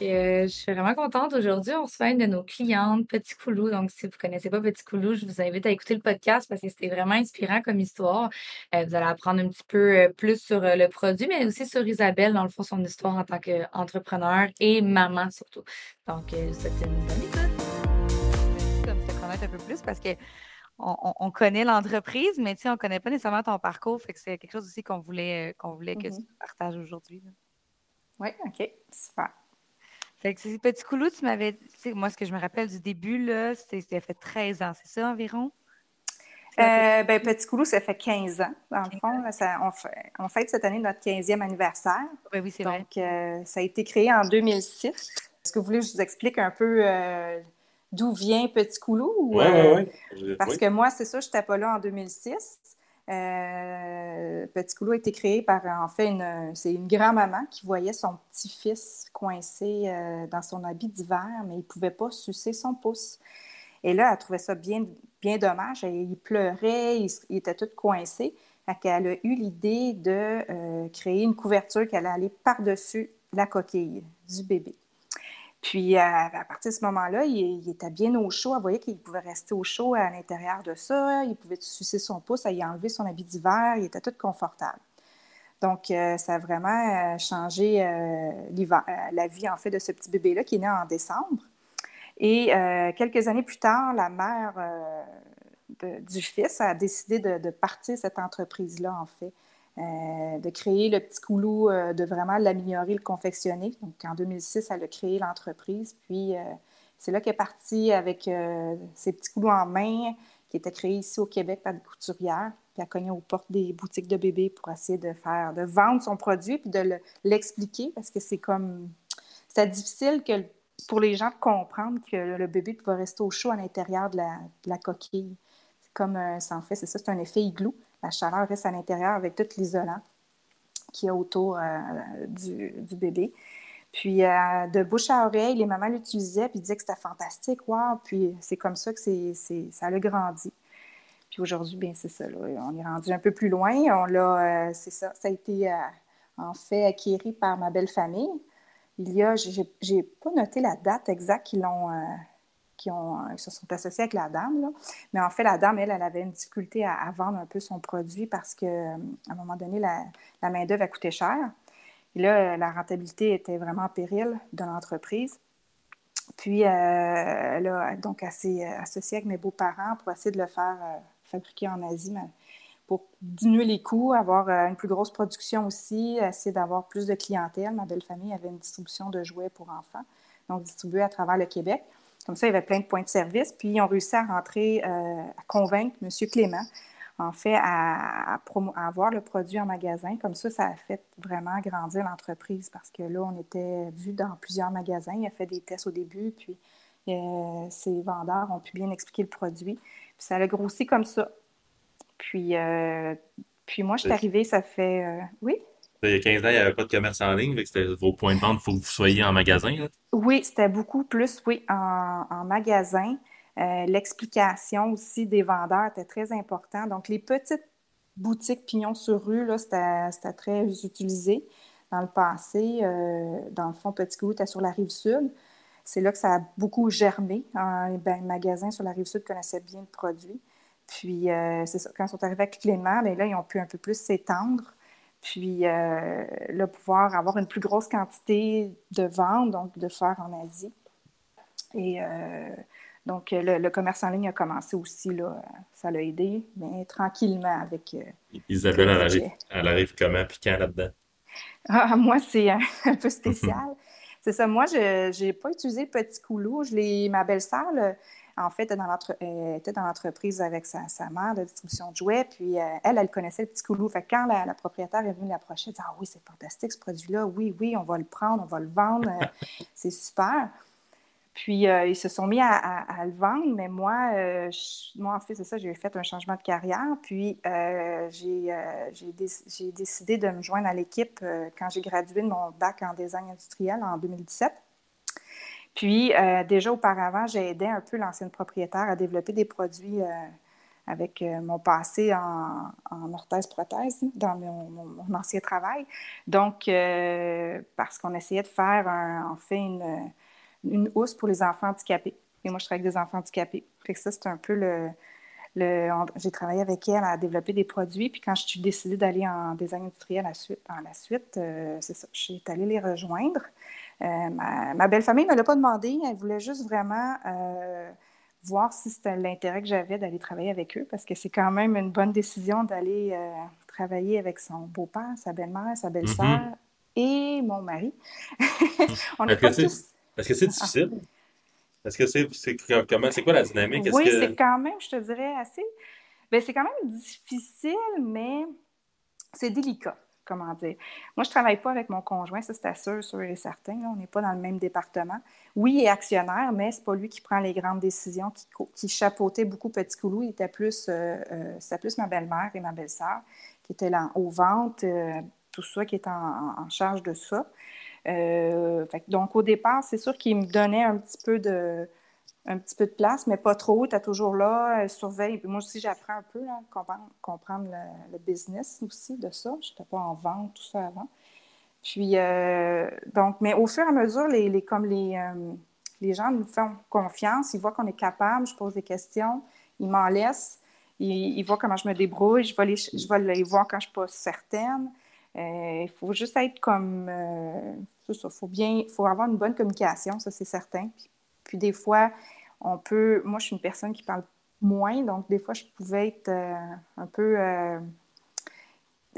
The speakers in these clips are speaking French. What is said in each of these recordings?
Je suis vraiment contente. Aujourd'hui, on reçoit une de nos clientes, Petit Coulou. Donc, si vous ne connaissez pas Petit Coulou, je vous invite à écouter le podcast parce que c'était vraiment inspirant comme histoire. Euh, vous allez apprendre un petit peu euh, plus sur euh, le produit, mais aussi sur Isabelle, dans le fond, son histoire en tant qu'entrepreneur et maman surtout. Donc, c'était une bonne écoute. Comme te connaître un peu plus parce que on, connaît l'entreprise, mais on ne connaît pas nécessairement ton parcours. Fait que c'est quelque chose aussi qu'on voulait, qu'on voulait que mm-hmm. tu partages aujourd'hui. Oui, OK, super. Fait que Petit Coulou, tu m'avais. Moi, ce que je me rappelle du début, là, c'était fait 13 ans, c'est ça environ? Euh, ben, Petit Coulou, ça fait 15 ans, dans le fond. ça, on, fait, on, fête cette année notre 15e anniversaire. Oui, oui, c'est vrai. Donc, euh, ça a été créé en 2006. Est-ce que vous voulez que je vous explique un peu euh, d'où vient Petit Coulou? Oui, oui, oui. Parce que moi, c'est ça, je n'étais pas là en 2006. Euh, Petit Coulou a été créé par, en fait, c'est une grand-maman qui voyait son petit-fils coincé euh, dans son habit d'hiver, mais il ne pouvait pas sucer son pouce. Et là, elle trouvait ça bien, bien dommage. Il pleurait, il, était tout coincé. Elle a eu l'idée de euh, créer une couverture qui allait par-dessus la coquille du bébé. Puis, euh, à, partir de ce moment-là, il, était bien au chaud. Elle voyait qu'il pouvait rester au chaud à l'intérieur de ça. Il pouvait sucer son pouce, il a enlevé son habit d'hiver. Il était tout confortable. Donc, euh, ça a vraiment euh, changé la vie, en fait, de ce petit bébé-là qui est né en décembre. Et quelques années plus tard, la mère du fils a décidé de, de partir cette entreprise-là, en fait. Euh, de créer le petit coulou, euh, de vraiment l'améliorer, le confectionner. Donc, en 2006, elle a créé l'entreprise. Puis, euh, c'est là qu'elle est partie avec ses petits coulous en main, qui étaient créés ici au Québec par des couturières. Puis, elle cognait aux portes des boutiques de bébés pour essayer de faire, de vendre son produit, puis de l'expliquer, parce que c'est comme, c'est difficile pour les gens de comprendre que le bébé va rester au chaud à l'intérieur de la, coquille. C'est comme, ça en fait, c'est ça, c'est un effet igloo la chaleur reste à l'intérieur avec tout l'isolant qui est autour euh, du, bébé. Puis euh, de bouche à oreille, les mamans l'utilisaient puis disaient que c'était fantastique, wow! Puis c'est comme ça que ça a grandi. Puis aujourd'hui, bien c'est ça, on est rendu un peu plus loin. On l'a, euh, c'est ça, ça a été en fait acquéri par ma belle famille. Il y a, j'ai, pas noté la date exacte qu'ils l'ont qui, euh, se sont associés avec la dame. Mais en fait, la dame, elle, elle avait une difficulté à, vendre un peu son produit parce qu'à euh, un moment donné, la, main-d'œuvre a coûté cher. Et là, la rentabilité était vraiment en péril de l'entreprise. Puis, euh, elle a donc s'est associée avec mes beaux-parents pour essayer de le faire fabriquer en Asie, pour diminuer les coûts, avoir une plus grosse production aussi, essayer d'avoir plus de clientèle. Ma belle famille avait une distribution de jouets pour enfants, donc distribuée à travers le Québec. Comme ça, il y avait plein de points de service. Puis, ils ont réussi à rentrer, euh, à convaincre M. Clément, en fait, à, avoir le produit en magasin. Comme ça, ça a fait vraiment grandir l'entreprise parce que là, on était vu dans plusieurs magasins. Il a fait des tests au début, puis euh, ses vendeurs ont pu bien expliquer le produit. Puis, ça a grossi comme ça. Puis, euh, puis moi, je suis arrivée, ça fait... oui? Il y a 15 ans, il n'y avait pas de commerce en ligne, c'était vos points de vente, il faut que vous soyez en magasin. Oui, c'était beaucoup plus, oui, en, magasin. Euh, l'explication aussi des vendeurs était très importante. Donc, les petites boutiques pignons sur rue, c'était très utilisé dans le passé. Euh, dans le fond, Petit Goût était sur la rive sud. C'est là que ça a beaucoup germé. les ben, magasins sur la rive sud connaissaient bien le produit. Puis, euh, c'est ça, quand ils sont arrivés avec Clément, bien là, ils ont pu un peu plus s'étendre puis euh, le pouvoir avoir une plus grosse quantité de ventes, donc de faire en Asie. Et euh, donc le, commerce en ligne a commencé aussi, là, ça l'a aidé, mais tranquillement avec. Euh, Isabelle, elle arrive, elle arrive comment puis quand là-dedans? Ah, moi, c'est un, peu spécial. c'est ça, moi, je n'ai pas utilisé petit coulou. Je ma belle-sœur, en fait, elle était dans l'entreprise avec sa, mère de distribution de jouets, puis euh, elle, elle connaissait le petit coulou. Fait quand la, propriétaire est venue l'approcher, elle dit Ah oui, c'est fantastique ce produit-là, oui, oui, on va le prendre, on va le vendre, euh, c'est super. Puis, euh, ils se sont mis à, le vendre, mais moi, euh, moi en fait, c'est ça, j'ai fait un changement de carrière. Puis, euh, j'ai décidé de me joindre à l'équipe quand j'ai gradué de mon bac en design industriel en 2017. Puis, déjà auparavant, j'ai aidé un peu l'ancienne propriétaire à développer des produits avec mon passé en, orthèse-prothèse dans mon, ancien travail. Donc, parce qu'on essayait de faire, en fait, une une housse pour les enfants handicapés. Et moi, je travaille avec des enfants handicapés. Fait que ça, c'est un peu le. j'ai travaillé avec elle à développer des produits. Puis quand je suis décidée d'aller en design industriel à suite, en la suite, euh, c'est ça, je suis allée les rejoindre. Euh, ma, belle famille ne me l'a pas demandé. Elle voulait juste vraiment euh, voir si c'était l'intérêt que j'avais d'aller travailler avec eux, parce que c'est quand même une bonne décision d'aller travailler avec son beau-père, sa belle-mère, sa belle-sœur mm-hmm. et mon mari. On n'est pas tous est-ce que c'est ah. difficile? Est-ce que c'est comment c'est quoi la dynamique? Oui, c'est quand même, je te dirais, assez. Ben, c'est quand même difficile, mais c'est délicat, comment dire. Moi, je ne travaille pas avec mon conjoint, ça c'est sûr, sûr et certain. on n'est pas dans le même département. Oui, il est actionnaire, mais c'est pas lui qui prend les grandes décisions, qui, chapeautait beaucoup Petit Coulou. Il était plus, euh, euh, plus ma belle-mère et ma belle-sœur qui étaient là aux ventes, euh, tout ça, qui étaient en charge de ça. Donc, au départ, c'est sûr qu'il me donnait un petit peu de un petit peu de place, mais pas trop. Tu es toujours là, surveille. moi aussi, j'apprends un peu, à comprendre, le, business aussi de ça. Je n'étais pas en vente, tout ça avant. Puis, euh, donc, mais au fur et à mesure, les, comme les, euh, les gens nous font confiance, ils voient qu'on est capable, je pose des questions, ils m'en laissent, ils, voient comment je me débrouille, je vais les, je vais les voir quand je ne suis pas certaine. Euh, il faut juste être comme. Euh, ça, faut bien. faut avoir une bonne communication, ça, c'est certain. Puis, des fois, on peut. Moi, je suis une personne qui parle moins, donc des fois, je pouvais être euh, un peu.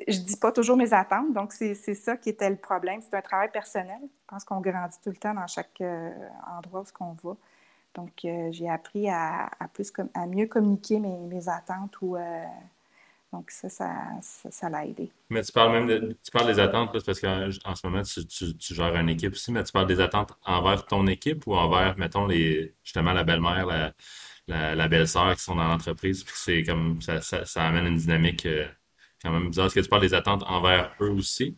je dis pas toujours mes attentes, donc c'est ça qui était le problème. C'est un travail personnel. Je pense qu'on grandit tout le temps dans chaque endroit où on va. Donc, j'ai appris à, plus à mieux communiquer mes, mes attentes ou donc, ça, ça, l'a aidé. Mais tu parles même de, tu parles des attentes, parce qu'en ce moment, tu, tu, gères une équipe aussi, mais tu parles des attentes envers ton équipe ou envers, mettons, les, justement, la belle-mère, la, la, belle-sœur qui sont dans l'entreprise, puis c'est comme, ça, ça, amène une dynamique euh, quand même bizarre. Est-ce que tu parles des attentes envers eux aussi?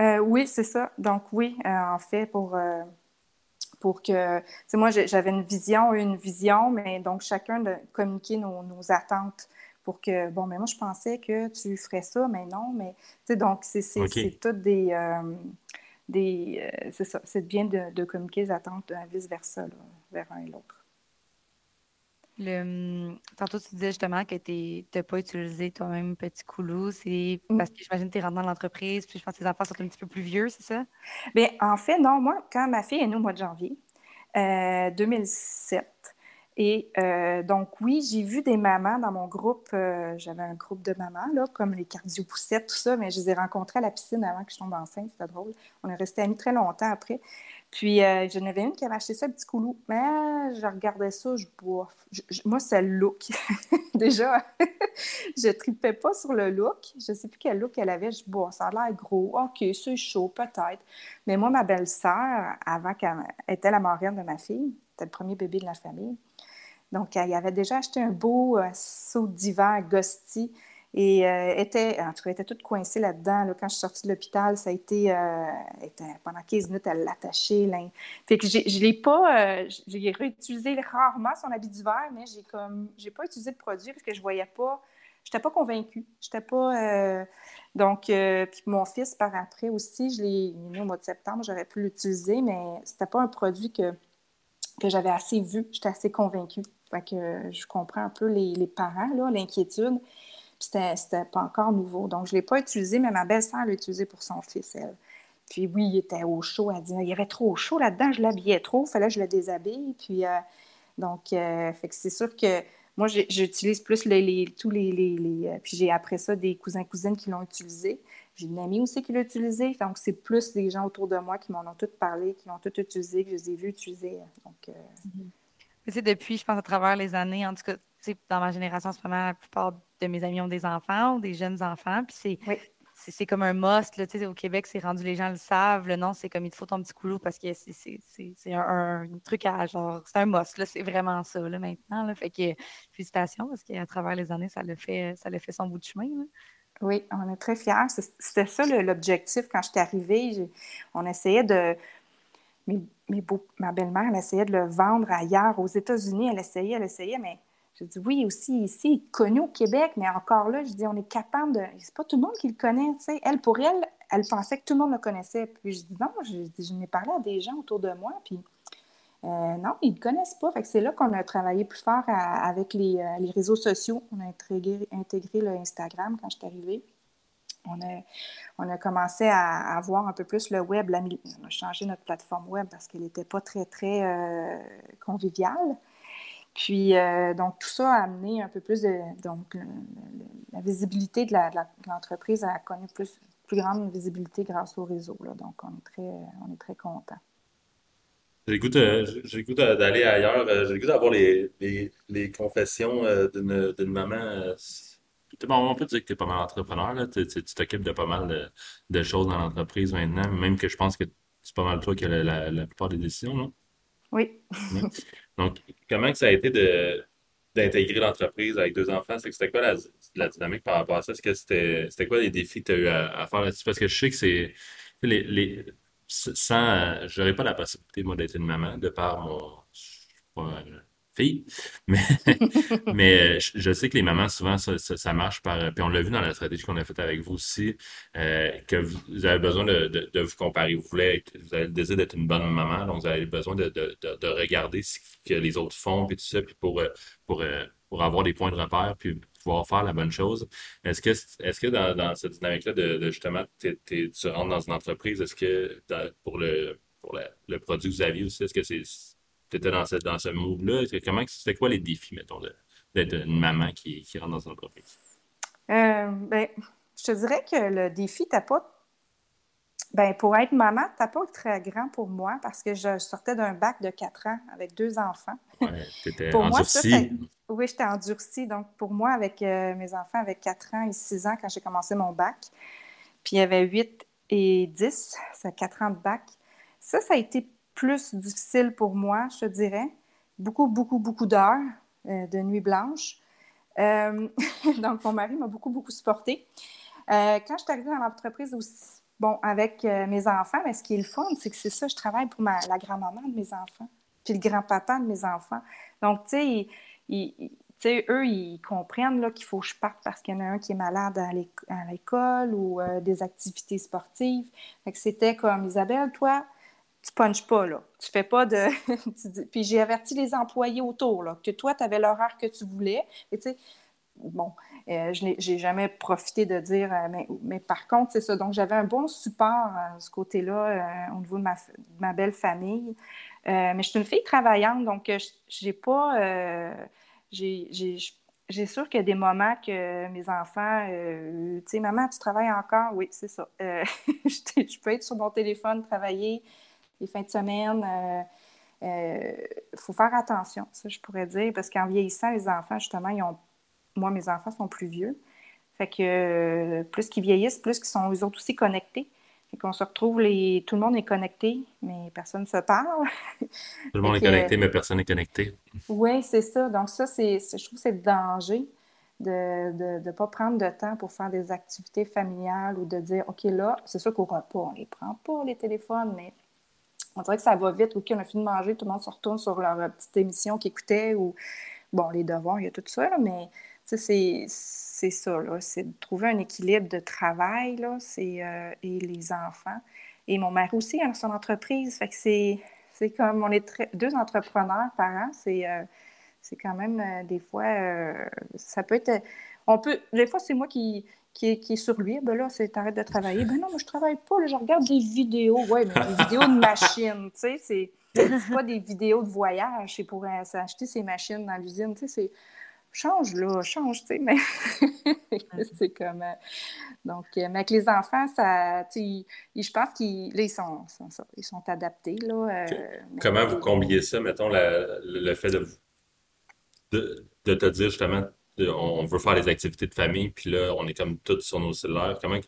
Euh, oui, c'est ça. Donc, oui, euh, en fait, pour pour que, tu sais, moi, j'avais une vision, une vision, mais donc chacun de communiquer nos, nos attentes pour que, bon, mais moi, je pensais que tu ferais ça, mais non, mais, tu sais, donc, c'est tout des, euh, des euh, c'est ça, c'est bien de, communiquer les attentes vice-versa, vers un et l'autre. Le, hum, tantôt, tu disais justement que tu n'as pas utilisé toi-même Petit Coulou. C'est mm. parce que j'imagine que tu es rentré dans l'entreprise, puis je pense que tes enfants sont un petit peu plus vieux, c'est ça? Bien, en fait, non. Moi, quand ma fille est née au mois de janvier 2007, euh, et euh, donc, oui, j'ai vu des mamans dans mon groupe. Euh, j'avais un groupe de mamans, là, comme les cardio-poussettes, tout ça, mais je les ai rencontrées à la piscine avant que je tombe enceinte. C'était drôle. On est restés amis très longtemps après. Puis, euh, j'en avais une qui avait acheté ça, un petit coulou. Mais je regardais ça, je bois. moi, c'est le look. Déjà, je tripais pas sur le look. Je sais plus quel look elle avait. Je bois, ça a l'air gros. OK, c'est chaud, peut-être. Mais moi, ma belle-sœur, avant qu'elle était la marraine de ma fille, c'était le premier bébé de la famille. Donc, il avait déjà acheté un beau euh, saut d'hiver Gosti et euh, était, en tout cas, était toute coincée là-dedans. Quand je suis sortie de l'hôpital, ça a été, euh, pendant 15 minutes, elle l'attachait. Fait que je l'ai pas, j'ai réutilisé rarement son habit d'hiver, mais j'ai comme, j'ai pas utilisé le produit parce que je voyais pas, j'étais pas convaincue. J'étais pas, donc, puis mon fils, par après aussi, je l'ai mis au mois de septembre, j'aurais pu l'utiliser, mais c'était pas un produit que, que j'avais assez vu, j'étais assez convaincue. Fait que je comprends un peu les, les parents, l'inquiétude. C'était, c'était pas encore nouveau. Donc, je l'ai pas utilisé, mais ma belle-sœur l'a utilisé pour son fils, elle. Puis oui, il était au chaud. Elle dit il y avait trop chaud là-dedans, je l'habillais trop, fallait que je le déshabille. Puis, euh, donc, euh, c'est sûr que moi, j'utilise plus les, tous les. les, euh, puis j'ai après ça des cousins-cousines qui l'ont utilisé. J'ai une amie aussi qui l'a utilisé. Donc, c'est plus des gens autour de moi qui m'en ont toutes parlé, qui l'ont toutes utilisé, que je les ai vus utiliser. Donc, mm-hmm depuis, je pense, à travers les années, en tout cas, dans ma génération, en ce moment, la plupart de mes amis ont des enfants ou des jeunes enfants. Puis c'est, c'est comme un must. Là, au Québec, c'est rendu, les gens le savent. Le nom, c'est comme il te faut ton petit coulot parce que c'est un, un, truc à genre, c'est un must. C'est vraiment ça là, maintenant. Là. Fait que félicitations parce qu'à travers les années, ça le fait, ça le fait son bout de chemin. Oui, on est très fiers. C'était ça l'objectif quand je suis arrivée. On essayait de. Ma belle-mère, elle essayait de le vendre ailleurs, aux États-Unis. Elle essayait, elle essayait, mais je dis oui, aussi ici, connu au Québec, mais encore là, je dis on est capable de. C'est pas tout le monde qui le connaît, tu sais. Elle, pour elle, elle pensait que tout le monde le connaissait. Puis je dis non, je, je n'ai parlé à des gens autour de moi, puis euh, non, ils ne connaissent pas. C'est là qu'on a travaillé plus fort avec les, euh, les, réseaux sociaux. On a intégré, intégré le Instagram quand je suis arrivée. On a, on a commencé à, à, voir un peu plus le web. on a changé notre plateforme web parce qu'elle n'était pas très, très euh, conviviale. Puis, euh, donc, tout ça a amené un peu plus de. Donc, la visibilité de l'entreprise a connu plus, plus grande visibilité grâce au réseau. Donc, on est très, on est très contents. J'ai le d'aller ailleurs. Euh, j'ai le goût d'avoir les, les, les, confessions euh, d'une maman. On peut dire que tu es pas mal entrepreneur. Là. Tu t'occupes de pas mal de, de choses dans l'entreprise maintenant, même que je pense que c'est pas mal toi qui as la, la, plupart des décisions. Non? Oui. Donc, comment que ça a été de, d'intégrer l'entreprise avec deux enfants? C'est que c'était quoi la, la, dynamique par rapport à ça? Est-ce que c'était, c'était quoi les défis que tu as eu à, faire là-dessus? Parce que je sais que c'est. Les, les, sans. J'aurais pas la possibilité, moi, d'être une maman, de par mon. Mais, mais euh, je sais que les mamans, souvent, ça, marche par. Puis on l'a vu dans la stratégie qu'on a faite avec vous aussi, euh, que vous, avez besoin de, de, vous comparer. Vous voulez vous avez le désir d'être une bonne maman, donc vous avez besoin de, de, regarder ce que les autres font, puis tout ça, puis pour, euh, pour, pour avoir des points de repère, puis pouvoir faire la bonne chose. Est-ce que, est-ce que dans, cette dynamique-là, de, justement, tu rentres dans une entreprise, est-ce que pour le pour le produit que vous aviez aussi, est-ce que c'est tu étais dans ce, dans ce move-là? Comment, c'était quoi les défis, mettons, d'être une maman qui, qui rentre dans une entreprise? Euh, ben, je te dirais que le défi, t'as pas. Ben, pour être maman, t'as pas très grand pour moi parce que je sortais d'un bac de 4 ans avec deux enfants. Ouais, t'étais endurcie. Moi, oui, j'étais endurcie. Donc, pour moi, avec euh, mes enfants, avec 4 ans et 6 ans quand j'ai commencé mon bac, puis il y avait 8 et 10, c'est 4 ans de bac. Ça, ça a été plus difficile pour moi, je te dirais. Beaucoup, beaucoup, beaucoup d'heures euh, de nuit blanche. Euh, donc, mon mari m'a beaucoup, beaucoup supporté. Euh, quand je suis arrivée dans l'entreprise aussi, bon, avec mes enfants, mais ce qui est le fun, c'est que c'est ça, je travaille pour la grand-maman de mes enfants, puis le grand-papa de mes enfants. Donc, tu sais, eux, ils comprennent qu'il faut que je parte parce qu'il y en a un qui est malade à l'école ou des activités sportives. c'était comme, Isabelle, toi, tu punches pas, là. Tu fais pas de. Puis j'ai averti les employés autour, là, que toi, tu avais l'horaire que tu voulais. Et tu bon, euh, je n'ai jamais profité de dire, euh, mais, par contre, c'est ça. Donc, j'avais un bon support euh, ce côté-là au niveau de ma, belle famille. mais je suis une fille travaillante, donc j'ai pas. j'ai sûr qu'il y a des moments que mes enfants, tu sais, maman, tu travailles encore? Oui, c'est ça. je peux être sur mon téléphone, travailler les fins de semaine. Il euh, euh, faut faire attention, ça, je pourrais dire, parce qu'en vieillissant, les enfants, justement, ils ont... moi, mes enfants sont plus vieux. Fait que euh, plus qu'ils vieillissent, plus qu'ils sont eux autres aussi connectés. Fait qu'on se retrouve, les... tout le monde est connecté, mais personne ne se parle. tout le monde est connecté, mais personne n'est connecté. Oui, c'est ça. Donc, ça, c'est, je trouve que c'est le danger de ne pas prendre de temps pour faire des activités familiales ou de dire, OK, là, c'est sûr qu'au repas, on ne les prend pas, les téléphones, mais on dirait que ça va vite. OK, on a fini de manger, tout le monde se retourne sur leur euh, petite émission qu'ils écoutaient ou, bon, les devoirs, il y a tout ça, mais c'est ça, c'est de trouver un équilibre de travail, là, euh, et les enfants. Et mon mari aussi a son entreprise, fait que c'est comme, on est deux entrepreneurs par an, c'est euh, quand même, des fois, ça peut être, on peut, des fois, c'est moi qui, qui est, sur lui, ben là, c'est arrête de travailler. Ben non, moi, je travaille pas, je regarde des vidéos. Ouais, mais des vidéos de machines, tu sais, c'est pas des vidéos de voyage, c'est pour acheter ces machines dans l'usine, tu sais, c'est change là, change, tu sais, mais c'est comme... Euh, donc, euh, mais avec les enfants, ça, tu sais, je pense qu'ils ils sont, ils sont adaptés, là. Euh, Comment vous combinez ça, mettons, le fait de, de, de te dire, justement, on veut faire des activités de famille, puis là, on est comme tous sur nos cellulaires. Comment,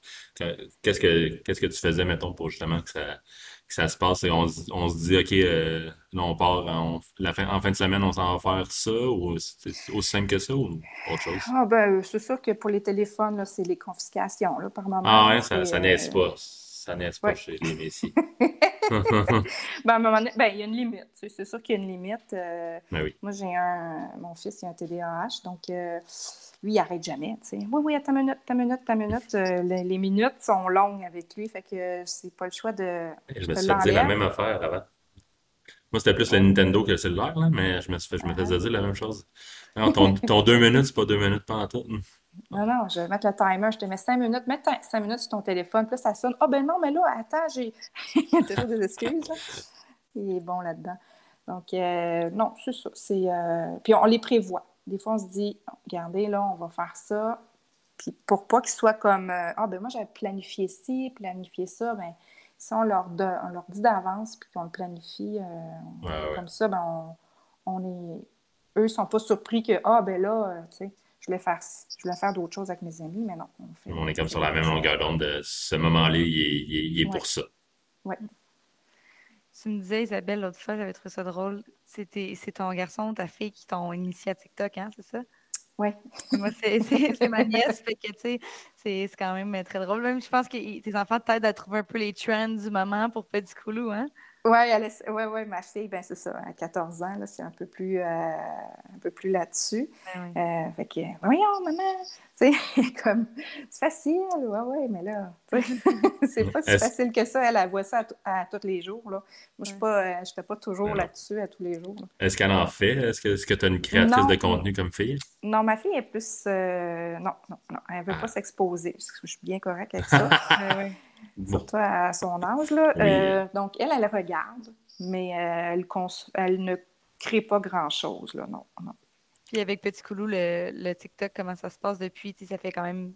qu'est-ce que, qu'est-ce que tu faisais, mettons, pour justement que ça, que ça se passe? Et on, on se dit, OK, euh, là, on part en, la fin, en fin de semaine, on s'en va faire ça, ou c'est aussi simple que ça, ou autre chose? Ah, ben, c'est sûr que pour les téléphones, c'est les confiscations, là, par moment. Ah, ouais, ça, ça n'est pas. Ça n'est pas chez les Messies. ben, à un moment donné, ben, il y a une limite. C'est sûr qu'il y a une limite. Euh, ben oui. Moi, j'ai un. Mon fils, il a un TDAH, donc euh, lui, il n'arrête jamais. sais. Oui, oui, une minute, une minute, une minute. Euh, les, minutes sont longues avec lui, fait que c'est pas le choix de. Je me suis fait dire la même affaire avant. Moi, c'était plus le Nintendo que le cellulaire, là, mais je me, suis fait, je me faisais dire la même chose. Non, ton, ton deux minutes, c'est pas deux minutes pas en tout. Non, non, je vais mettre le timer. Je te mets cinq minutes. Mets cinq minutes sur ton téléphone. Puis là, ça sonne. Ah, ben non, mais là, attends, j'ai. Il y a toujours des excuses. Là. Il est bon là-dedans. Donc, euh, non, c'est ça. Euh, puis on les prévoit. Des fois, on se dit, regardez, là, on va faire ça. Puis pour pas qu'ils soient comme, euh, ah, ben moi, j'avais planifié ci, planifié ça, ben si on leur, leur dit d'avance, puis qu'on le planifie comme ça, ben on, on est. Eux, sont pas surpris que, ah, ben là, tu sais je voulais faire, je voulais faire d'autres choses avec mes amis, mais non. On, est comme sur la même longueur d'onde. De ce moment-là, il est, pour ça. Oui. Tu me disais, Isabelle, l'autre fois, j'avais trouvé ça drôle. C'est ton garçon, ta fille qui t'ont initié à TikTok, hein, c'est ça? Oui. Moi, c'est ma nièce, fait que, tu sais, c'est quand même très drôle. Même, je pense que tes enfants t'aident à trouver un peu les trends du moment pour Petit Coulou, hein? Oui, ouais, ouais, ma fille, ben c'est ça, à 14 ans, c'est un peu plus, euh, un peu plus là-dessus. Ben euh, fait que, voyons, maman, c'est comme, c'est facile, ouais, ouais, mais là, c'est pas si facile que ça. Elle, elle voit ça à, tous les jours, là. Moi, je ne euh, fais pas toujours là-dessus à tous les jours. Est-ce qu'elle en fait? Est-ce que tu as une créatrice de contenu comme fille? Non, ma fille est plus, non, non, non, elle ne veut ah. pas s'exposer. Je suis bien correcte avec ça. Surtout à son âge. Là. Euh, donc, elle, elle regarde, mais euh, elle, elle ne crée pas grand-chose. Là. Non, non. Puis avec Petit Coulou, le, le, TikTok, comment ça se passe depuis? Ça fait quand même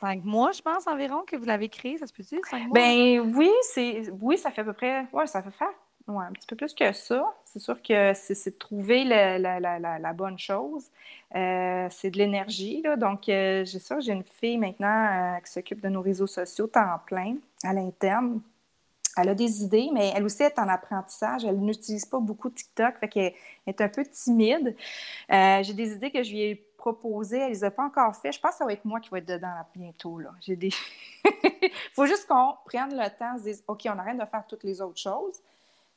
cinq mois, je pense, environ, que vous l'avez créé, ça se peut-dire? Cinq mois? Ben oui, c'est oui, ça fait à peu près. Ouais, ça fait faire Ouais, un petit peu plus que ça. C'est sûr que c'est de trouver la, bonne chose. Euh, c'est de l'énergie. Donc, euh, j'ai ça, j'ai une fille maintenant euh, qui s'occupe de nos réseaux sociaux temps plein à l'interne. Elle a des idées, mais elle aussi est en apprentissage. Elle n'utilise pas beaucoup TikTok, fait qu'elle est un peu timide. j'ai des idées que je lui ai proposées, elle ne les a pas encore fait. Je pense que ça va être moi qui vais être dedans bientôt. J'ai des... Faut juste qu'on prenne le temps, se dise, OK, on arrête de faire toutes les autres choses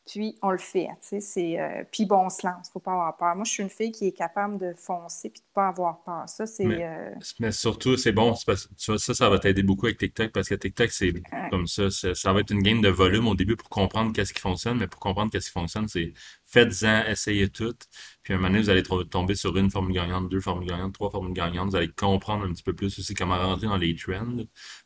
puis on le fait. c'est, euh, puis bon, on se lance, il ne faut pas avoir peur. Moi, je suis une fille qui est capable de foncer puis de ne pas avoir peur. Ça, c'est. Mais, euh, surtout, c'est bon. Parce, ça, ça va t'aider beaucoup avec TikTok parce que TikTok, c'est comme ça. Ça va être une game de volume au début pour comprendre qu'est-ce qui fonctionne, mais pour comprendre qu'est-ce qui fonctionne, c'est faites-en, essayez tout. Puis à un moment donné, vous allez tomber sur une formule gagnante, deux formules gagnantes, trois formules gagnantes. Vous allez comprendre un petit peu plus aussi comment rentrer dans les trends.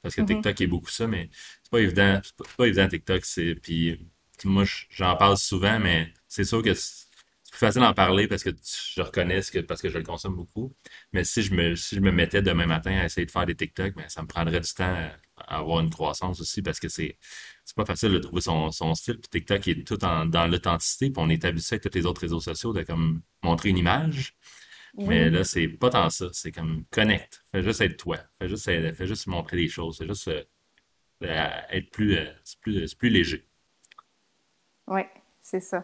Parce que mm-hmm. TikTok est beaucoup ça, mais c'est pas évident. C'est pas, pas évident TikTok. C'est, puis moi, j'en parle souvent, mais c'est sûr que c'est plus facile d'en parler parce que je reconnais que, parce que je le consomme beaucoup. Mais si je me, si je me mettais demain matin à essayer de faire des TikTok, ben, ça me prendrait du temps à avoir une croissance aussi parce que c'est c'est pas facile de trouver son, son style. Puis TikTok est tout dans l'authenticité, puis on est habitué avec tous les autres réseaux sociaux de comme montrer une image. Mais là, c'est pas tant ça. C'est comme connect. Fais juste être toi. Fais juste, fais juste montrer des choses. Fais juste euh, être plus, euh, plus, plus léger. Oui, c'est ça.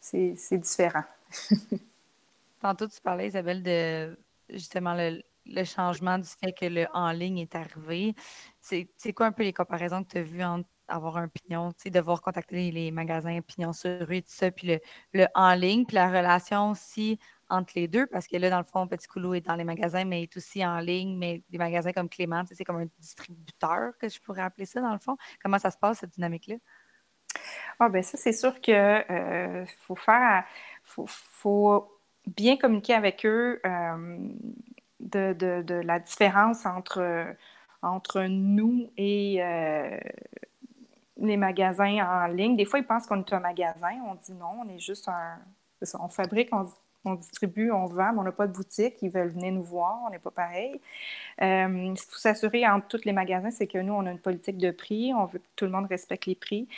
C'est différent. Tantôt, tu parlais, Isabelle, de justement le, changement du fait que le en ligne est arrivé. C'est quoi un peu les comparaisons que tu as vues entre avoir un pignon, devoir contacter les, magasins pignon sur rue tout ça, puis le, en ligne, puis la relation aussi entre les deux, parce que là, dans le fond, Petit Coulou est dans les magasins, mais est aussi en ligne, mais des magasins comme Clément, c'est comme un distributeur, que je pourrais appeler ça, dans le fond. Comment ça se passe, cette dynamique-là? Ah, ben ça, c'est sûr que euh, faut faire, faut, bien communiquer avec eux euh, de, la différence entre, entre nous et euh, les magasins en ligne. Des fois, ils pensent qu'on est un magasin. On dit non, on est juste un. on fabrique, on, distribue, on vend, mais on n'a pas de boutique. Ils veulent venir nous voir, on n'est pas pareil. ce qu'il faut s'assurer entre tous les magasins, c'est que nous, on a une politique de prix. On veut que tout le monde respecte les prix.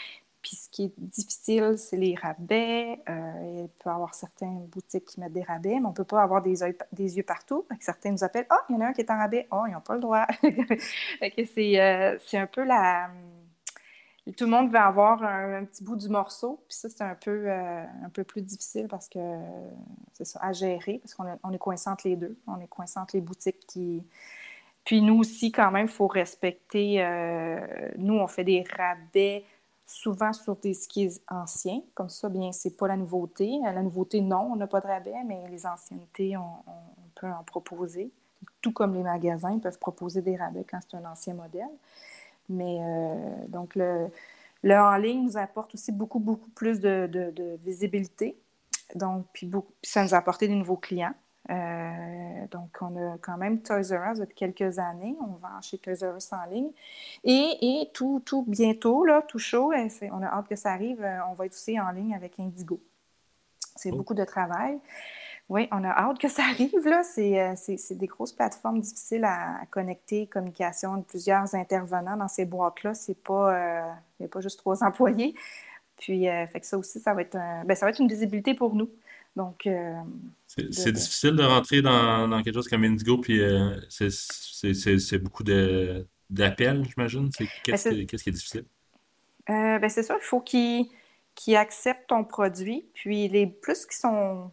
Puis ce qui est difficile, c'est les rabais. Euh, il peut y avoir certaines boutiques qui mettent des rabais, mais on ne peut pas avoir des, des yeux partout. Certains nous appellent Ah, il y en a un qui est en rabais. Oh, ils n'ont pas le droit. Euh, c'est un peu la. Tout le monde veut avoir un, petit bout du morceau. Puis ça, c'est un peu, euh, un peu plus difficile parce que c'est ça, à gérer, parce qu'on on est coincé entre les deux. On est coincé entre les boutiques qui. Puis nous aussi, quand même, il faut respecter. nous, on fait des rabais souvent sur des skis anciens. Comme ça, bien, c'est pas la nouveauté. La nouveauté, non, on n'a pas de rabais, mais les anciennetés, on, peut en proposer. Tout comme les magasins peuvent proposer des rabais quand c'est un ancien modèle. Mais euh, donc, le, le en ligne nous apporte aussi beaucoup, beaucoup plus de, visibilité. Donc, puis ça nous a apporté des nouveaux clients. Euh, donc, on a quand même Toys R Us depuis quelques années. On vend chez Toys R Us en ligne. Et, tout, tout bientôt, là, tout chaud, hein, on a hâte que ça arrive, euh, on va être aussi en ligne avec Indigo. C'est oh. beaucoup de travail. Oui, on a hâte que ça arrive. Là. C'est, euh, des grosses plateformes difficiles à, connecter, communication de plusieurs intervenants dans ces boîtes-là. C'est pas, il n'y a pas juste trois employés. Puis, fait que ça aussi, ça va être, ben, ça va être une visibilité pour nous. Donc, euh, c'est difficile de rentrer dans, quelque chose comme Indigo, puis euh, c'est beaucoup d'appels, j'imagine. Ben, qu'est-ce qui est difficile? Euh, ben, c'est ça, il faut qu'ils acceptent ton produit. Puis les plus qui sont,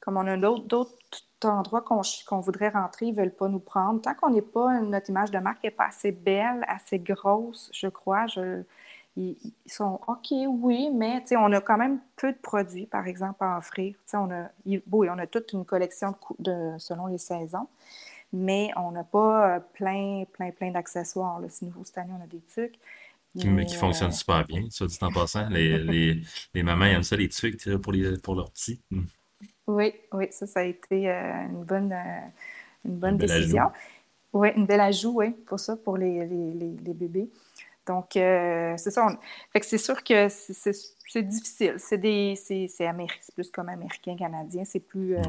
comme on a d'autres endroits qu'on voudrait rentrer, ils ne veulent pas nous prendre. Tant qu'on n'est pas, notre image de marque n'est pas assez belle, assez grosse, je crois, je, ils, sont OK, oui, mais on a quand même peu de produits, par exemple, à offrir. on a, oui, on a toute une collection de, selon les saisons, mais on n'a pas euh, plein, plein, plein d'accessoires. C'est nouveau cette année, on a des trucs. Qui, mais, qui fonctionnent euh, super bien, ça dit en passant. Les, les, les, mamans aiment ça, les trucs pour, les, pour leurs petits. Hmm. Oui, oui, ça, ça a été euh, une bonne, une bonne décision. Oui, une belle ajout, oui, pour ça, pour les, les, les bébés. Donc, euh, c'est ça. Fait que c'est sûr que c'est difficile. C'est des c'est plus comme américain, canadien. C'est plus, euh,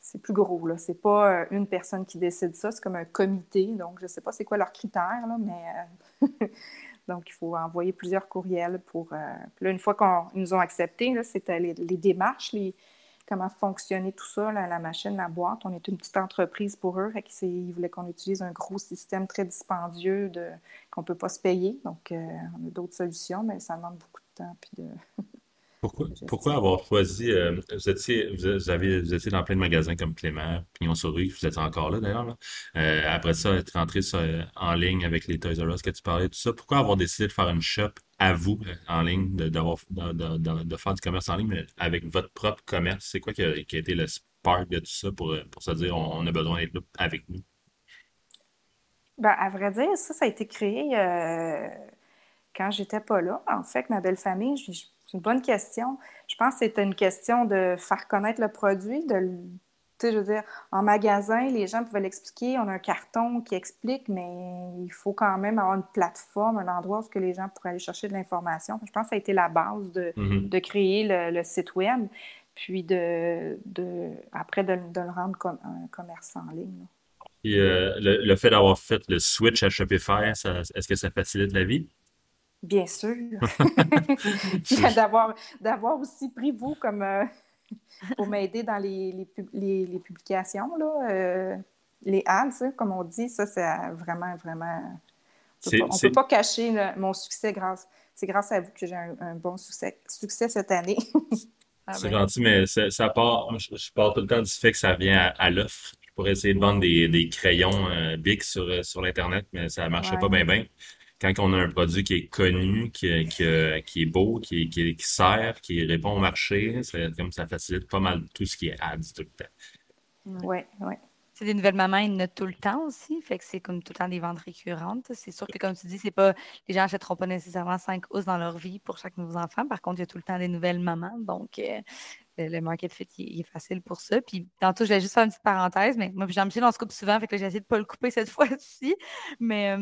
c'est plus gros. là. C'est pas euh, une personne qui décide ça. C'est comme un comité. Donc, je sais pas c'est quoi leurs critères, là, mais... Donc, il faut envoyer plusieurs courriels pour... puis là, une fois qu'ils nous ont acceptés, c'était les, les, démarches, les, comment fonctionnait tout ça, la, machine, la boîte. On est une petite entreprise pour eux. ils voulaient qu'on utilise un gros système très dispendieux qu'on ne peut pas se payer. Donc, euh, on a d'autres solutions, mais ça demande beaucoup de temps. Puis de... Pourquoi, pourquoi avoir choisi, euh, vous, étiez, vous, avez, vous étiez dans plein de magasins comme Clément, Pignon sur rue, vous êtes encore là d'ailleurs. Euh, après ça, être rentré en ligne avec les Toys R Us que tu parlais, tout ça. Pourquoi avoir décidé de faire une shop à vous en ligne, de, de, de, faire du commerce en ligne, mais avec votre propre commerce? C'est quoi qui a, été le spark de tout ça pour, pour se dire on, a besoin d'être là avec nous? Ben, à vrai dire, ça, ça a été créé euh, quand j'étais pas là. En fait, ma belle famille, je, c'est une bonne question. Je pense que c'était une question de faire connaître le produit, de tu sais, je veux dire, en magasin, les gens pouvaient l'expliquer. On a un carton qui explique, mais il faut quand même avoir une plateforme, un endroit où les gens pourraient aller chercher de l'information. Je pense que ça a été la base de, mm-hmm. créer le, site web, puis de, de après de, le rendre comme un commerce en ligne. Et euh, le, fait d'avoir fait le switch à Shopify, est-ce que ça facilite la vie? Bien sûr. d'avoir, d'avoir aussi pris vous comme euh, pour m'aider dans les, les, les, publications, là, euh, les ads, comme on dit, ça, c'est vraiment, vraiment. On ne peut pas cacher mon succès grâce. C'est grâce à vous que j'ai un, bon succès, succès cette année. Ah c'est gentil, mais ça, part, je, pars tout le temps du fait que ça vient à, l'offre. Je pourrais essayer de vendre des, des crayons euh, Bic sur, sur l'Internet, mais ça ne marchait pas bien, bien quand on a un produit qui est connu, qui, qui, qui est beau, qui, qui, qui, sert, qui répond au marché, comme ça facilite pas mal tout ce qui est ads tout le temps. Oui, oui. C'est des nouvelles mamans, ils notent tout le temps aussi. Fait que c'est comme tout le temps des ventes récurrentes. C'est sûr que, comme tu dis, c'est pas les gens n'achèteront pas nécessairement cinq hausses dans leur vie pour chaque nouveau enfant. Par contre, il y a tout le temps des nouvelles mamans. Donc, euh, le market fit il est facile pour ça. Puis tantôt, je vais juste faire une petite parenthèse, mais moi, Jean-Michel, on se coupe souvent, fait que j'ai essayé de ne pas le couper cette fois-ci. Mais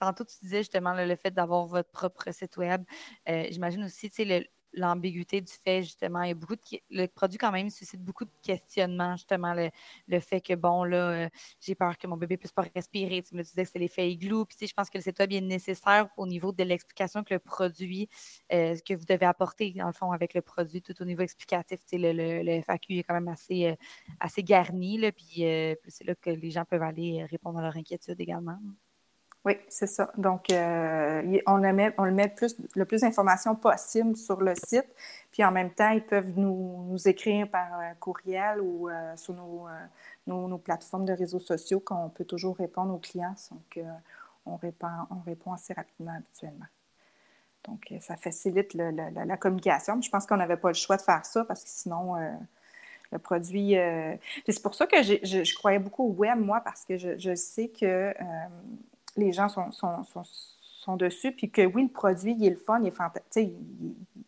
tantôt, tu disais justement le fait d'avoir votre propre site web. Euh, j'imagine aussi, tu sais, l'ambiguïté du fait, justement, il y a beaucoup de. Le produit, quand même, suscite beaucoup de questionnements, justement, le, fait que, bon, là, euh, j'ai peur que mon bébé puisse pas respirer. Tu me disais que c'est l'effet igloo. Puis, tu sais, je pense que c'est bien nécessaire au niveau de l'explication que le produit, euh, que vous devez apporter, dans le fond, avec le produit, tout au niveau explicatif. Tu sais, le, le, FAQ est quand même assez, euh, assez garni, là, puis c'est là que les gens peuvent aller répondre à leurs inquiétudes également. Oui, c'est ça. Donc, euh, on, le met, le plus, le d'informations possible sur le site. Puis en même temps, ils peuvent nous, nous écrire par euh, courriel ou euh, sur nos, nos, plateformes de réseaux sociaux qu'on peut toujours répondre aux clients. Donc, on, répond, on répond assez rapidement habituellement. Donc, ça facilite la, communication. Je pense qu'on n'avait pas le choix de faire ça parce que sinon, le produit. c'est pour ça que je, je, croyais beaucoup au web, moi, parce que je, je sais que les gens sont, sont, dessus, puis que oui, le produit, il est le fun, il est fantastique,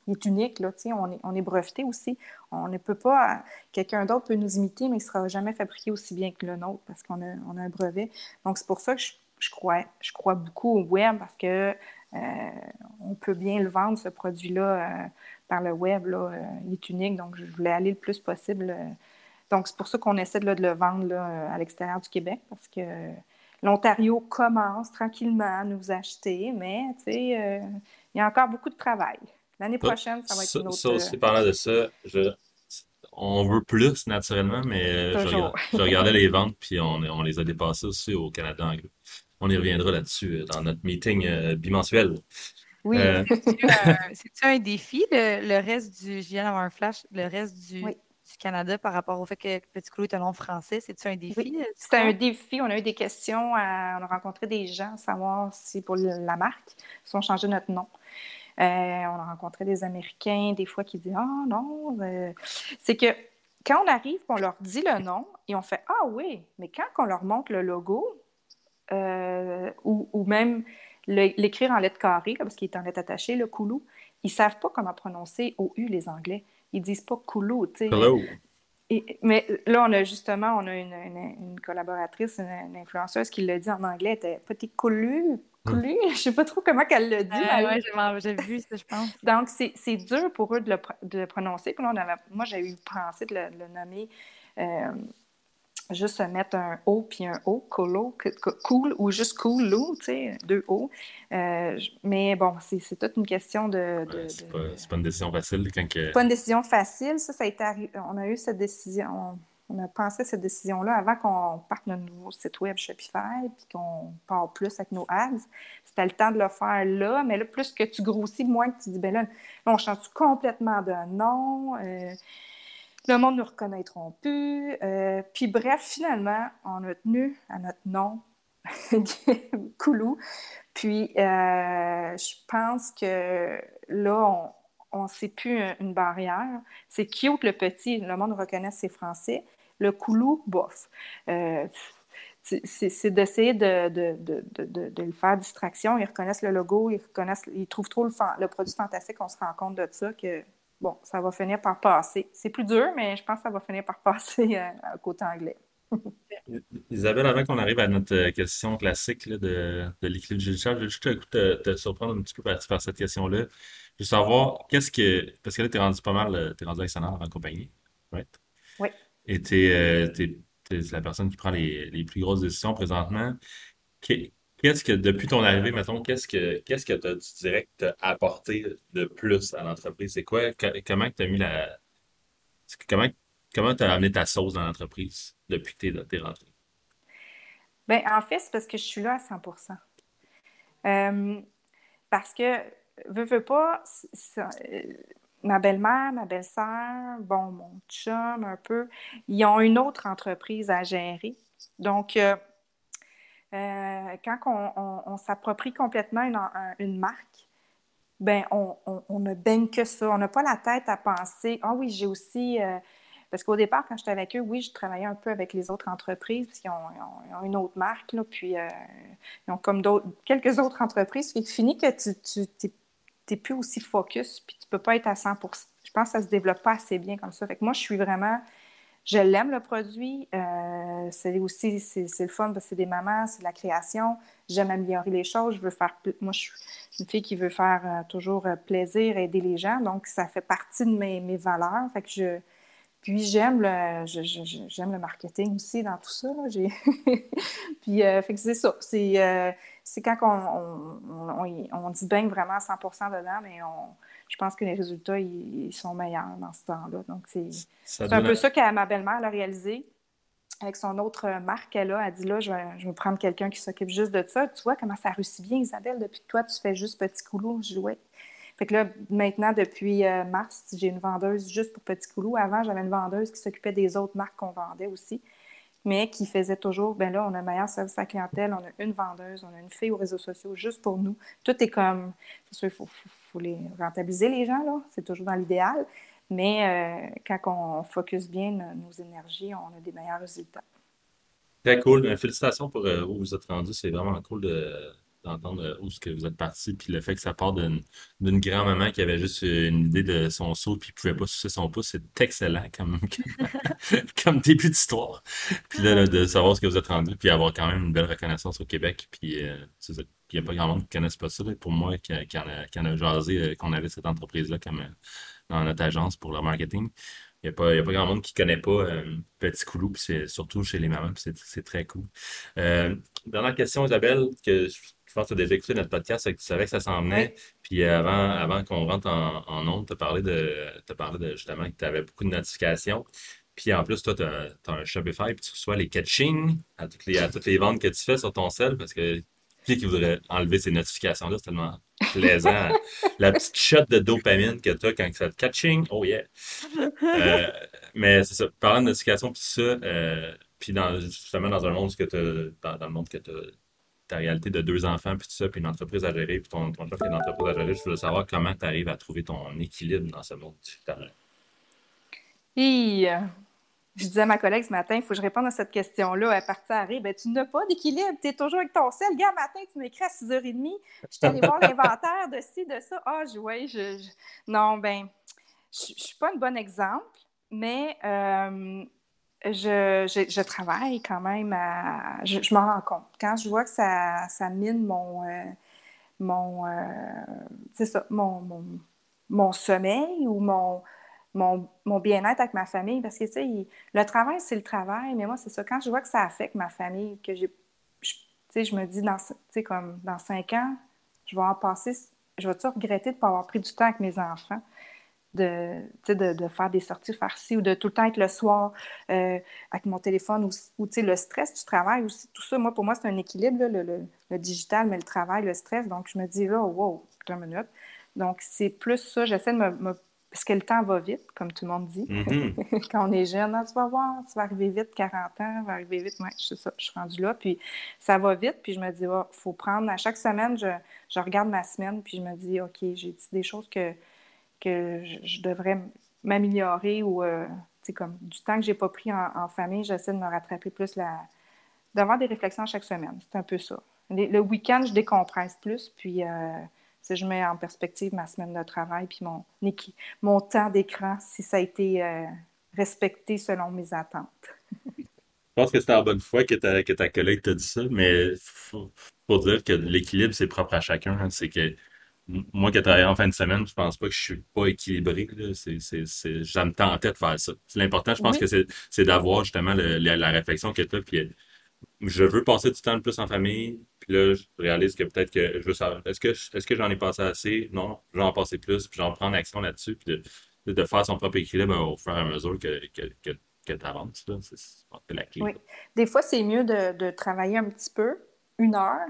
il, est unique, là, on, est, on est breveté aussi. On ne peut pas, quelqu'un d'autre peut nous imiter, mais il ne sera jamais fabriqué aussi bien que le nôtre parce qu'on a, on a un brevet. Donc, c'est pour ça que je, crois, je crois beaucoup au web parce que euh, on peut bien le vendre, ce produit-là, euh, par le web. Là, euh, il est unique, donc je voulais aller le plus possible. donc, c'est pour ça qu'on essaie de, le vendre à l'extérieur du Québec parce que l'Ontario commence tranquillement à nous acheter, mais tu sais, euh, il y a encore beaucoup de travail. L'année prochaine, ça va être une autre... Ça aussi, parlant de ça, on veut plus naturellement, mais je, regardais les ventes, puis on, les a dépassées aussi au Canada anglais. On y reviendra là-dessus euh, dans notre meeting euh, bimensuel. Oui. C'est-tu un, défi, le, reste du... Je viens d'avoir un flash, le reste du, du Canada par rapport au fait que Petit Clou est un nom français? C'est-tu un défi? Euh, c'est un défi. On a eu des questions. on a rencontré des gens, savoir si pour la marque, si on changeait notre nom. Euh, on a rencontré des Américains, des fois, qui disent Ah non. Euh, c'est que quand on arrive, on leur dit le nom et on fait Ah oui, mais quand on leur montre le logo ou, même l'écrire en lettres carrées, parce qu'il est en lettres attachées, le Koulou, ils ne savent pas comment prononcer au U les Anglais ils disent pas coulou, tu sais. mais là, on a justement, on a une, collaboratrice, une, influenceuse qui l'a dit en anglais, elle était petit coulu, coulu, je sais pas trop comment qu'elle l'a dit. oui, j'ai vu ça, je pense. Donc, c'est dur pour eux de le, de prononcer. Puis là, on avait, moi, j'ai eu pensé de le, nommer euh, juste mettre un O puis un O, colo, cool, ou juste cool, tu sais, deux O. Euh, mais bon, c'est toute une question de. de, c'est pas, une décision facile. Quand que... pas une décision facile. Ça, ça a été On a eu cette décision. On, a pensé à cette décision-là avant qu'on parte notre nouveau site web Shopify puis qu'on part plus avec nos ads. C'était le temps de le faire là, mais là, plus que tu grossis, moins que tu dis, ben là, on change complètement de nom. Euh, le monde ne nous reconnaîtront plus. Euh, puis bref, finalement, on a tenu à notre nom, Koulou. Puis euh, je pense que là, on ne sait plus une barrière. C'est cute le petit, le monde reconnaît ses Français. Le Koulou, bof. Euh, c'est d'essayer de, de, de, de, le faire distraction. Ils reconnaissent le logo, ils reconnaissent, ils trouvent trop le, le produit fantastique. On se rend compte de ça que bon, ça va finir par passer. C'est plus dur, mais je pense que ça va finir par passer euh, côté anglais. Isabelle, avant qu'on arrive à notre euh, question classique de, de l'équilibre judiciaire, je vais juste te, surprendre un petit peu par, cette question-là. Je veux savoir, qu'est-ce que. Parce que là, tu es rendu pas mal, tu es rendu actionnaire en compagnie, right? Oui. Et tu es, euh, la personne qui prend les, les plus grosses décisions présentement. Qu'est-ce que, depuis ton arrivée, mettons, qu'est-ce que qu'est-ce que tu dirais que apporté de plus à l'entreprise? C'est quoi? comment tu as mis la. Comment comment amené ta sauce dans l'entreprise depuis que tu es, rentré? Bien, en fait, c'est parce que je suis là à 100% euh, Parce que, veux, veux pas, euh, ma belle-mère, ma belle-sœur, bon, mon chum, un peu, ils ont une autre entreprise à gérer. Donc, euh, euh, quand on, s'approprie complètement une, marque, ben on, ne baigne que ça. On n'a pas la tête à penser Ah oui, j'ai aussi. Euh, parce qu'au départ, quand j'étais avec eux, oui, je travaillais un peu avec les autres entreprises, parce qu'ils ont, une autre marque, là, puis euh, ils ont comme quelques autres entreprises. Fait que fini que tu n'es plus aussi focus, puis tu ne peux pas être à 100% Je pense que ça ne se développe pas assez bien comme ça. Fait que moi, je suis vraiment je l'aime le produit. Euh, c'est aussi, c'est le fun parce que c'est des mamans, c'est la création. J'aime améliorer les choses. Je veux faire. Moi, je suis une fille qui veut faire euh, toujours euh, plaisir, aider les gens. Donc, ça fait partie de mes, mes valeurs. Fait que je. Puis j'aime le, j'aime le marketing aussi dans tout ça. Puis fait que c'est ça. C'est, c'est quand on, on, on, dit bien vraiment à 100% dedans, mais on, je pense que les résultats, ils, sont meilleurs dans ce temps-là. Donc, c'est un peu ça que ma belle-mère a réalisé avec son autre marque qu'elle a. Elle dit là, je vais, je vais prendre quelqu'un qui s'occupe juste de ça. Tu vois comment ça réussit bien, Isabelle, depuis que toi, tu fais juste Petit Coulou. Je jouais. Fait que là, maintenant, depuis euh, mars, j'ai une vendeuse juste pour Petit Coulou. Avant, j'avais une vendeuse qui s'occupait des autres marques qu'on vendait aussi, mais qui faisait toujours, ben là, on a meilleur service à la clientèle, on a une vendeuse, on a une fille aux réseaux sociaux juste pour nous. Tout est comme, c'est sûr, il faut, les rentabiliser, les gens, là. C'est toujours dans l'idéal. Mais euh, quand on focus bien nos, énergies, on a des meilleurs résultats. Très cool. Ben, félicitations pour euh, où vous êtes rendu. C'est vraiment cool d'entendre euh, où ce que vous êtes parti. Puis le fait que ça part d'une grand-maman qui avait juste une idée de son saut puis ne pouvait pas sucer son pouce, c'est excellent comme, comme début d'histoire. Puis là, de savoir ce que vous êtes rendu, puis avoir quand même une belle reconnaissance au Québec. Puis c'est il n'y a pas grand monde qui ne connaisse pas ça. Pour moi, qui, en a, a, jasé, euh, qu'on avait cette entreprise-là comme euh, dans notre agence pour le marketing. Il n'y a, pas, a pas grand monde qui ne connaît pas euh, Petit Coulou, puis c'est surtout chez les mamans, c'est très cool. dernière question, Isabelle, que je pense que tu as déjà écouté notre podcast, c'est que tu savais que ça s'en venait. Puis avant, avant qu'on rentre en, en ondes, tu as parlé de, parlé de justement que tu avais beaucoup de notifications. Puis en plus, toi, tu as, un Shopify, puis tu reçois les catching à toutes les, à toutes les ventes que tu fais sur ton sel, parce que qui voudrait enlever ces notifications-là. C'est tellement plaisant. la petite shot de dopamine que tu as quand ça te catching, oh yeah. Euh, mais c'est ça. Parlant de notifications, puis ça, euh, puis dans, justement dans un monde que tu dans, dans, le monde que tu ta réalité de deux enfants, puis tout ça, puis une entreprise à gérer, puis ton, ton chef une entreprise à gérer, je voulais savoir comment tu arrives à trouver ton équilibre dans ce monde digital. Et je disais à ma collègue ce matin, il faut que je réponde à cette question-là. Elle partie à rire. Ben, tu n'as pas d'équilibre. Tu es toujours avec ton sel. Gars, matin, tu m'écris à 6h30. Je suis allée voir l'inventaire de ci, de ça. Ah, je, ouais, je, Non, ben, je ne suis pas un bon exemple, mais euh, je, je, travaille quand même. Je, je m'en rends compte. Quand je vois que ça, ça mine mon. Euh, mon euh, ça, mon, mon, mon sommeil ou mon mon, bien-être avec ma famille. Parce que, tu sais, le travail, c'est le travail, mais moi, c'est ça. Quand je vois que ça affecte ma famille, que j'ai. Tu sais, je me dis, dans, comme dans cinq ans, je vais en passer. Je vais-tu regretter de ne pas avoir pris du temps avec mes enfants? De, de, faire des sorties farcies ou de tout le temps être le soir euh, avec mon téléphone ou, le stress du travail aussi. Tout ça, moi, pour moi, c'est un équilibre, le, digital, mais le travail, le stress. Donc, je me dis, là, wow, une minute. Donc, c'est plus ça. J'essaie de me parce que le temps va vite, comme tout le monde dit. Mm-hmm. Quand on est jeune, ah, tu vas voir, tu vas arriver vite, 40 ans, ça va arriver vite. Oui, c'est ça, je suis rendue là. Puis ça va vite, puis je me dis, il ah, faut prendre, à chaque semaine, je, je, regarde ma semaine, puis je me dis, OK, j'ai des choses que, que je, devrais m'améliorer ou, euh, tu sais, comme du temps que j'ai pas pris en, famille, j'essaie de me rattraper plus, la, d'avoir des réflexions chaque semaine. C'est un peu ça. Le, week-end, je décompresse plus, puis. Euh, je mets en perspective ma semaine de travail puis mon, mon temps d'écran, si ça a été euh, respecté selon mes attentes. je pense que c'était en bonne foi que ta, que ta collègue t'a dit ça, mais pour dire que l'équilibre, c'est propre à chacun. Hein. c'est que moi qui ai travaillé en fin de semaine, je pense pas que je suis pas équilibré. C'est, c'est, c'est, ça me tentait de faire ça. L'important, je pense que c'est, d'avoir justement la, réflexion que tu as. Puis je veux passer du temps de plus en famille, puis là, je réalise que peut-être que je veux savoir, est-ce que, est-ce que j'en ai passé assez? Non, je vais en passer plus, puis j'en prends action là-dessus, puis de, de, faire son propre équilibre au fur et à mesure que, que, que, que tu avances. C'est la clé. Oui. Des fois, c'est mieux de, de, travailler un petit peu, une heure,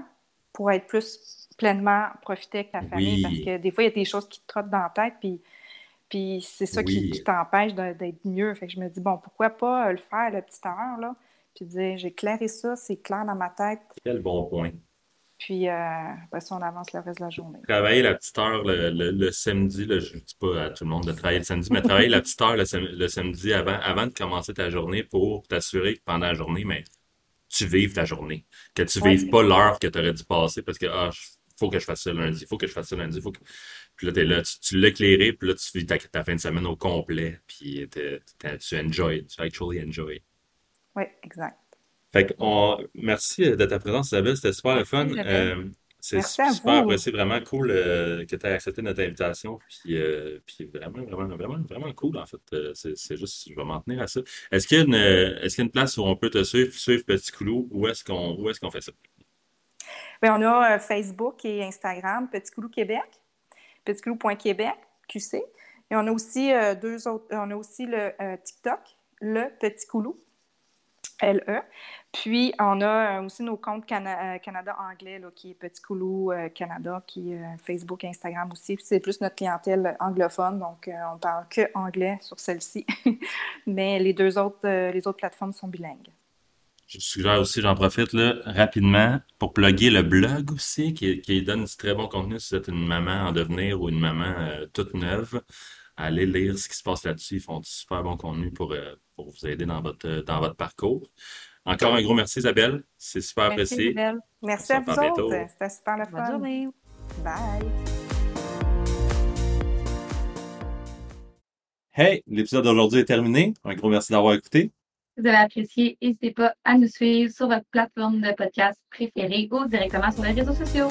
pour être plus pleinement profiter avec ta famille, parce que des fois, il y a des choses qui te trottent dans la tête, puis puis c'est ça qui, t'empêche d'être mieux. Fait que je me dis, bon, pourquoi pas le faire, la petite heure, là? Puis dire j'ai clairé ça, c'est clair dans ma tête. Quel bon point. Puis, euh, après ça, on avance le reste de la journée. Travailler la petite heure le, samedi, là, je ne dis pas à tout le monde de travailler le samedi, mais travailler la petite heure le, samedi avant, avant de commencer ta journée pour t'assurer que pendant la journée, mais tu vives ta journée. Que tu ne vives pas l'heure que tu aurais dû passer parce que, ah, faut que je fasse ça lundi, faut que je fasse ça lundi, faut que... Puis là, là, tu, tu l'as éclairé, puis là, tu vis ta, ta fin de semaine au complet, puis t'es- tu enjoy, tu actually enjoy. Oui, exact. Fait que on, merci de ta présence, Isabelle, c'était super le fun. Euh, c'est super apprécié, vraiment cool euh, que tu aies accepté notre invitation. Puis, euh, puis vraiment, vraiment, vraiment, vraiment cool, en fait. Euh, c'est juste, je vais m'en tenir à ça. Est-ce qu'il y a une, est-ce qu'il y a une place où on peut te suivre, suivre Petit Coulou? Où est-ce qu'on, qu'on fait ça? Bien, on a euh, Facebook et Instagram, Petit Coulou Québec, petitcoulou.québec, QC. Et on a aussi euh, deux autres, on a aussi le euh, TikTok, le Petit Coulou, LE. Puis, on a euh, aussi nos comptes euh, Canada anglais, là, qui est Petit Coulou euh, Canada, qui est Facebook Instagram aussi. C'est plus notre clientèle anglophone, donc euh, on parle que anglais sur celle-ci. Mais les deux autres, les autres plateformes sont bilingues. Je suggère aussi, j'en profite rapidement pour plugger le blog aussi, qui, donne du très bon contenu si vous êtes une maman en devenir ou une maman toute neuve. Allez lire ce qui se passe là-dessus. Ils font du super bon contenu pour, pour vous aider dans votre, euh, dans votre parcours. Encore un gros merci, Isabelle. C'est super Merci, apprécié. Isabelle. Merci à vous autres. C'était super le Bonne fun. journée. Bye. Hey, l'épisode d'aujourd'hui est terminé. Un gros merci d'avoir écouté. Si vous avez apprécié, n'hésitez pas à nous suivre sur votre plateforme de podcast préférée ou directement sur les réseaux sociaux.